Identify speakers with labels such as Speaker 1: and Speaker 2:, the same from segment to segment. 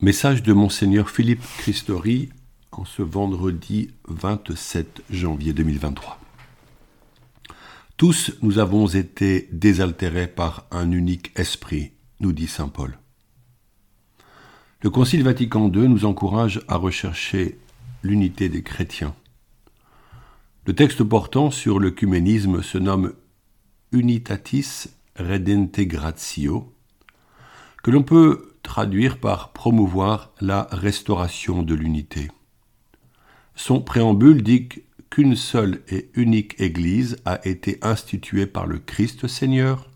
Speaker 1: Message de Monseigneur Philippe Christori en ce vendredi 27 janvier 2023. Tous nous avons été désaltérés par un unique esprit, nous dit Saint Paul. Le Concile Vatican II nous encourage à rechercher l'unité des chrétiens. Le texte portant sur l'œcuménisme se nomme Unitatis Redentegratio, que l'on peut traduire par promouvoir la restauration de l'unité. Son préambule dit qu'une seule et unique Église a été instituée par le Christ Seigneur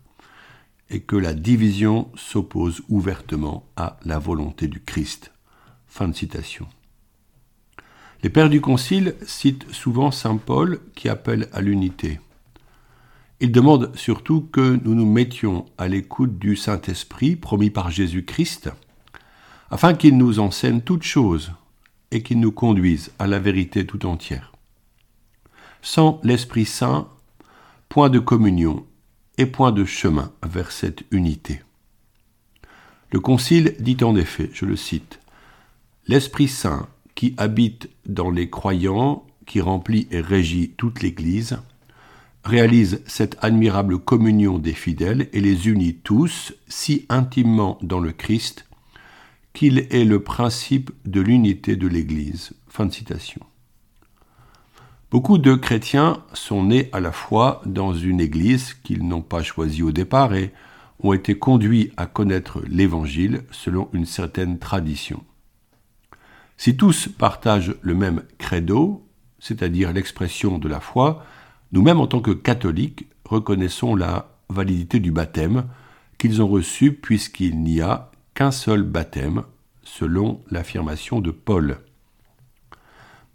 Speaker 1: et que la division s'oppose ouvertement à la volonté du Christ. Les pères du Concile citent souvent Saint Paul qui appelle à l'unité. Il demande surtout que nous nous mettions à l'écoute du Saint-Esprit promis par Jésus-Christ, afin qu'il nous enseigne toutes choses et qu'il nous conduise à la vérité tout entière. Sans l'Esprit Saint, point de communion et point de chemin vers cette unité. Le Concile dit en effet, je le cite, L'Esprit Saint qui habite dans les croyants, qui remplit et régit toute l'Église, réalise cette admirable communion des fidèles et les unit tous si intimement dans le Christ qu'il est le principe de l'unité de l'Église. Beaucoup de chrétiens sont nés à la fois dans une Église qu'ils n'ont pas choisie au départ et ont été conduits à connaître l'Évangile selon une certaine tradition. Si tous partagent le même credo, c'est-à-dire l'expression de la foi, nous-mêmes, en tant que catholiques, reconnaissons la validité du baptême qu'ils ont reçu puisqu'il n'y a qu'un seul baptême, selon l'affirmation de Paul.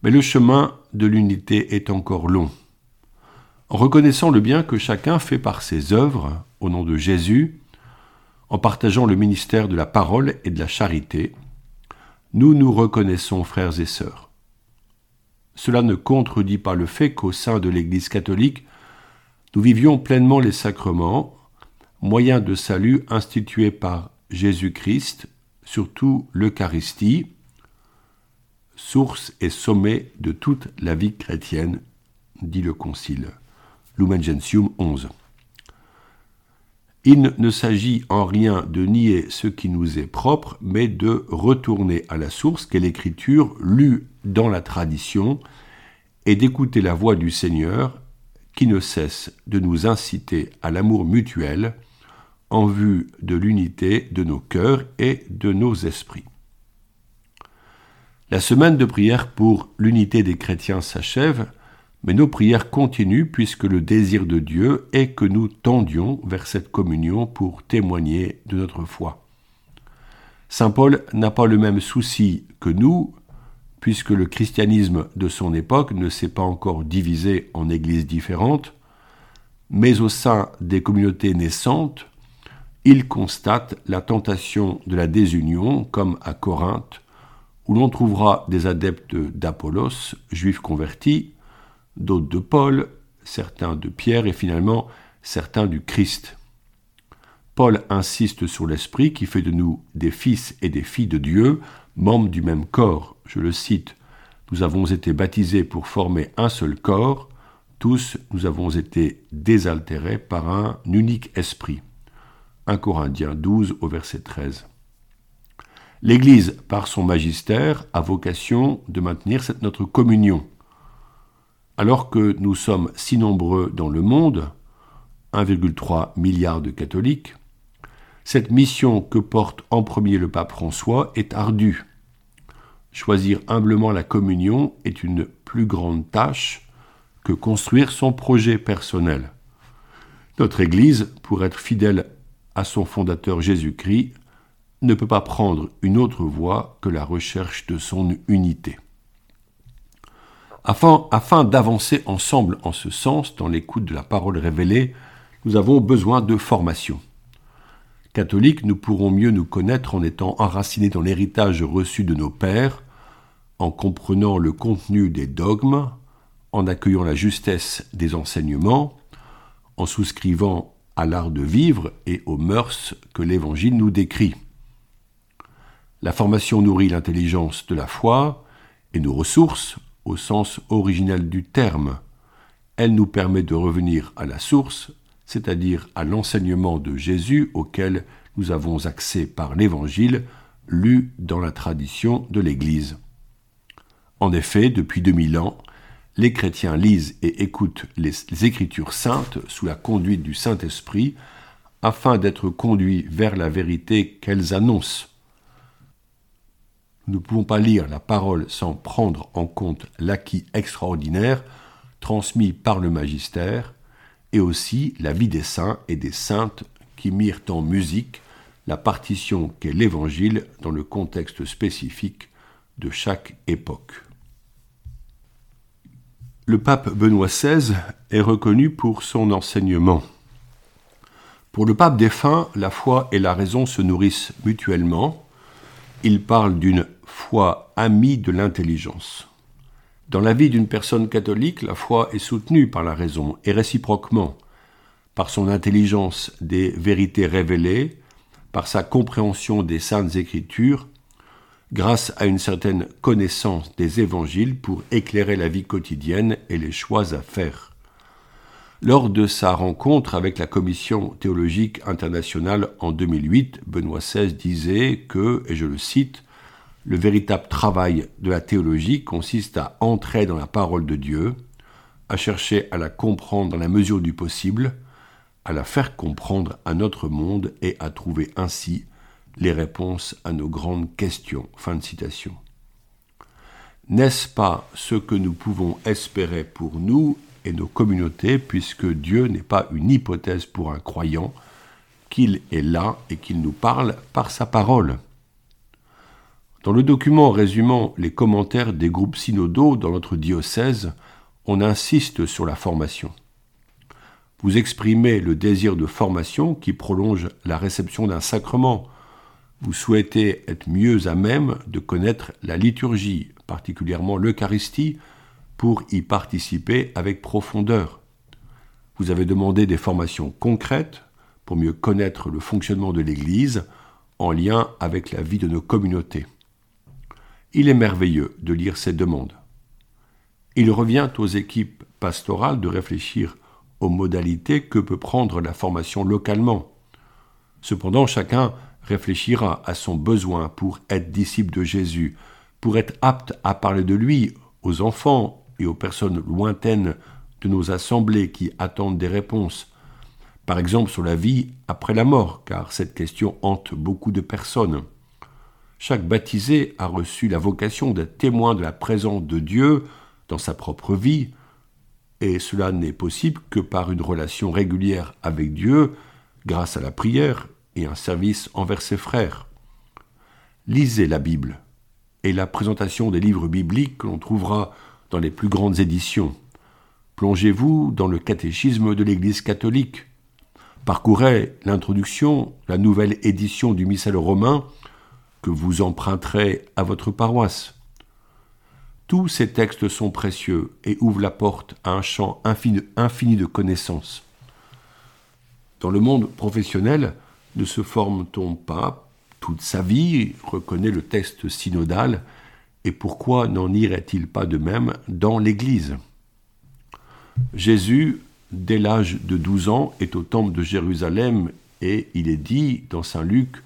Speaker 1: Mais le chemin de l'unité est encore long. En reconnaissant le bien que chacun fait par ses œuvres, au nom de Jésus, en partageant le ministère de la parole et de la charité, nous nous reconnaissons frères et sœurs. Cela ne contredit pas le fait qu'au sein de l'Église catholique, nous vivions pleinement les sacrements, moyens de salut institués par Jésus-Christ, surtout l'Eucharistie, source et sommet de toute la vie chrétienne, dit le Concile. Lumen Gentium 11. Il ne s'agit en rien de nier ce qui nous est propre, mais de retourner à la source qu'est l'Écriture lue dans la tradition et d'écouter la voix du Seigneur qui ne cesse de nous inciter à l'amour mutuel en vue de l'unité de nos cœurs et de nos esprits. La semaine de prière pour l'unité des chrétiens s'achève, mais nos prières continuent puisque le désir de Dieu est que nous tendions vers cette communion pour témoigner de notre foi. Saint Paul n'a pas le même souci que nous puisque le christianisme de son époque ne s'est pas encore divisé en églises différentes, mais au sein des communautés naissantes, il constate la tentation de la désunion, comme à Corinthe, où l'on trouvera des adeptes d'Apollos, juifs convertis, d'autres de Paul, certains de Pierre et finalement certains du Christ. Paul insiste sur l'Esprit qui fait de nous des fils et des filles de Dieu, membres du même corps, je le cite, Nous avons été baptisés pour former un seul corps, tous nous avons été désaltérés par un unique esprit. 1 Corinthiens 12 au verset 13. L'Église, par son magistère, a vocation de maintenir cette notre communion. Alors que nous sommes si nombreux dans le monde, 1,3 milliard de catholiques, cette mission que porte en premier le pape François est ardue. Choisir humblement la communion est une plus grande tâche que construire son projet personnel. Notre Église, pour être fidèle à son fondateur Jésus-Christ, ne peut pas prendre une autre voie que la recherche de son unité. Afin, afin d'avancer ensemble en ce sens dans l'écoute de la parole révélée, nous avons besoin de formation. Catholiques, nous pourrons mieux nous connaître en étant enracinés dans l'héritage reçu de nos pères, en comprenant le contenu des dogmes, en accueillant la justesse des enseignements, en souscrivant à l'art de vivre et aux mœurs que l'Évangile nous décrit. La formation nourrit l'intelligence de la foi et nos ressources au sens originel du terme. Elle nous permet de revenir à la source, c'est-à-dire à, l'enseignement de Jésus auquel nous avons accès par l'Évangile lu dans la tradition de l'Église. En effet, depuis 2000 ans, les chrétiens lisent et écoutent les, Écritures saintes sous la conduite du Saint-Esprit afin d'être conduits vers la vérité qu'elles annoncent. Nous ne pouvons pas lire la parole sans prendre en compte l'acquis extraordinaire transmis par le magistère et aussi la vie des saints et des saintes qui mirent en musique la partition qu'est l'Évangile dans le contexte spécifique de chaque époque. Le pape Benoît XVI est reconnu pour son enseignement. Pour le pape défunt, la foi et la raison se nourrissent mutuellement. Il parle d'une foi amie de l'intelligence. Dans la vie d'une personne catholique, la foi est soutenue par la raison et réciproquement, par son intelligence des vérités révélées, par sa compréhension des saintes écritures, grâce à une certaine connaissance des évangiles pour éclairer la vie quotidienne et les choix à faire. Lors de sa rencontre avec la Commission théologique internationale en 2008, Benoît XVI disait que, et je le cite, le véritable travail de la théologie consiste à entrer dans la parole de Dieu, à chercher à la comprendre dans la mesure du possible, à la faire comprendre à notre monde et à trouver ainsi les réponses à nos grandes questions. Fin de citation. N'est-ce pas ce que nous pouvons espérer pour nous et nos communautés, puisque Dieu n'est pas une hypothèse pour un croyant, qu'il est là et qu'il nous parle par sa parole? Dans le document résumant les commentaires des groupes synodaux dans notre diocèse, on insiste sur la formation. Vous exprimez le désir de formation qui prolonge la réception d'un sacrement. Vous souhaitez être mieux à même de connaître la liturgie, particulièrement l'Eucharistie, pour y participer avec profondeur. Vous avez demandé des formations concrètes pour mieux connaître le fonctionnement de l'Église en lien avec la vie de nos communautés. Il est merveilleux de lire ces demandes. Il revient aux équipes pastorales de réfléchir aux modalités que peut prendre la formation localement. Cependant, chacun réfléchira à son besoin pour être disciple de Jésus, pour être apte à parler de lui aux enfants et aux personnes lointaines de nos assemblées qui attendent des réponses, par exemple sur la vie après la mort, car cette question hante beaucoup de personnes. Chaque baptisé a reçu la vocation d'être témoin de la présence de Dieu dans sa propre vie, et cela n'est possible que par une relation régulière avec Dieu, grâce à la prière un service envers ses frères. Lisez la Bible et la présentation des livres bibliques que l'on trouvera dans les plus grandes éditions. Plongez-vous dans le catéchisme de l'Église catholique. Parcourez l'introduction, la nouvelle édition du Missel romain que vous emprunterez à votre paroisse. Tous ces textes sont précieux et ouvrent la porte à un champ infini, de connaissances. Dans le monde professionnel, ne se forme-t-on pas toute sa vie, reconnaît le texte synodal, et pourquoi n'en irait-il pas de même dans l'Église? Jésus, dès l'âge de 12 ans, est au temple de Jérusalem et il est dit dans Saint Luc,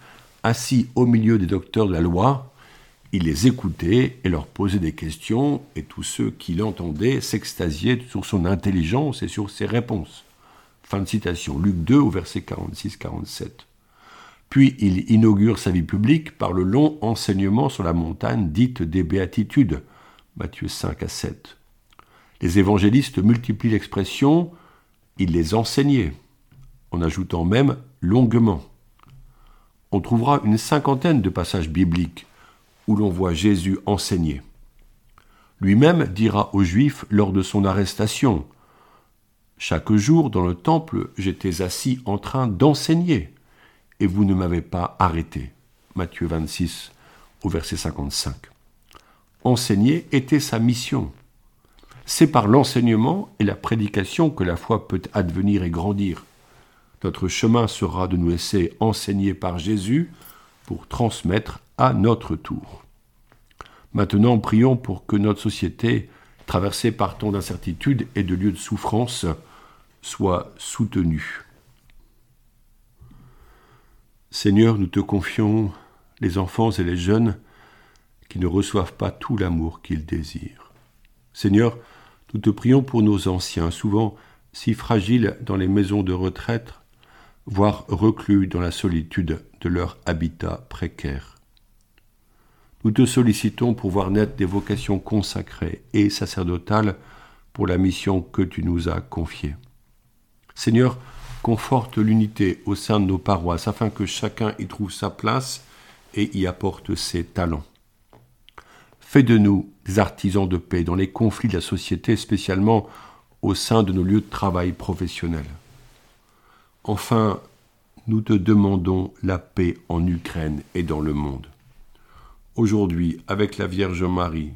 Speaker 1: assis au milieu des docteurs de la loi, il les écoutait et leur posait des questions, et tous ceux qui l'entendaient s'extasiaient sur son intelligence et sur ses réponses. Fin de citation. Luc 2 au verset 46-47. Puis il inaugure sa vie publique par le long enseignement sur la montagne dite des béatitudes. Matthieu 5 à 7. Les évangélistes multiplient l'expression il les enseignait, en ajoutant même longuement. On trouvera une cinquantaine de passages bibliques où l'on voit Jésus enseigner. Lui-même dira aux Juifs lors de son arrestation Chaque jour dans le temple, j'étais assis en train d'enseigner, et vous ne m'avez pas arrêté. Matthieu 26, au verset 55. Enseigner était sa mission. C'est par l'enseignement et la prédication que la foi peut advenir et grandir. Notre chemin sera de nous laisser enseigner par Jésus pour transmettre à notre tour. Maintenant, prions pour que notre société, traversée par tant d'incertitudes et de lieux de souffrance, soit soutenue. Seigneur, nous te confions les enfants et les jeunes qui ne reçoivent pas tout l'amour qu'ils désirent. Seigneur, nous te prions pour nos anciens, souvent si fragiles dans les maisons de retraite, voire reclus dans la solitude de leur habitat précaire. Nous te sollicitons pour voir naître des vocations consacrées et sacerdotales pour la mission que tu nous as confiée. Seigneur, conforte l'unité au sein de nos paroisses afin que chacun y trouve sa place et y apporte ses talents. Fais de nous artisans de paix dans les conflits de la société, spécialement au sein de nos lieux de travail professionnels. Enfin, nous te demandons la paix en Ukraine et dans le monde. Aujourd'hui, avec la Vierge Marie,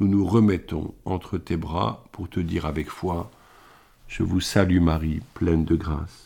Speaker 1: nous nous remettons entre tes bras pour te dire avec foi, Je vous salue Marie, pleine de grâce,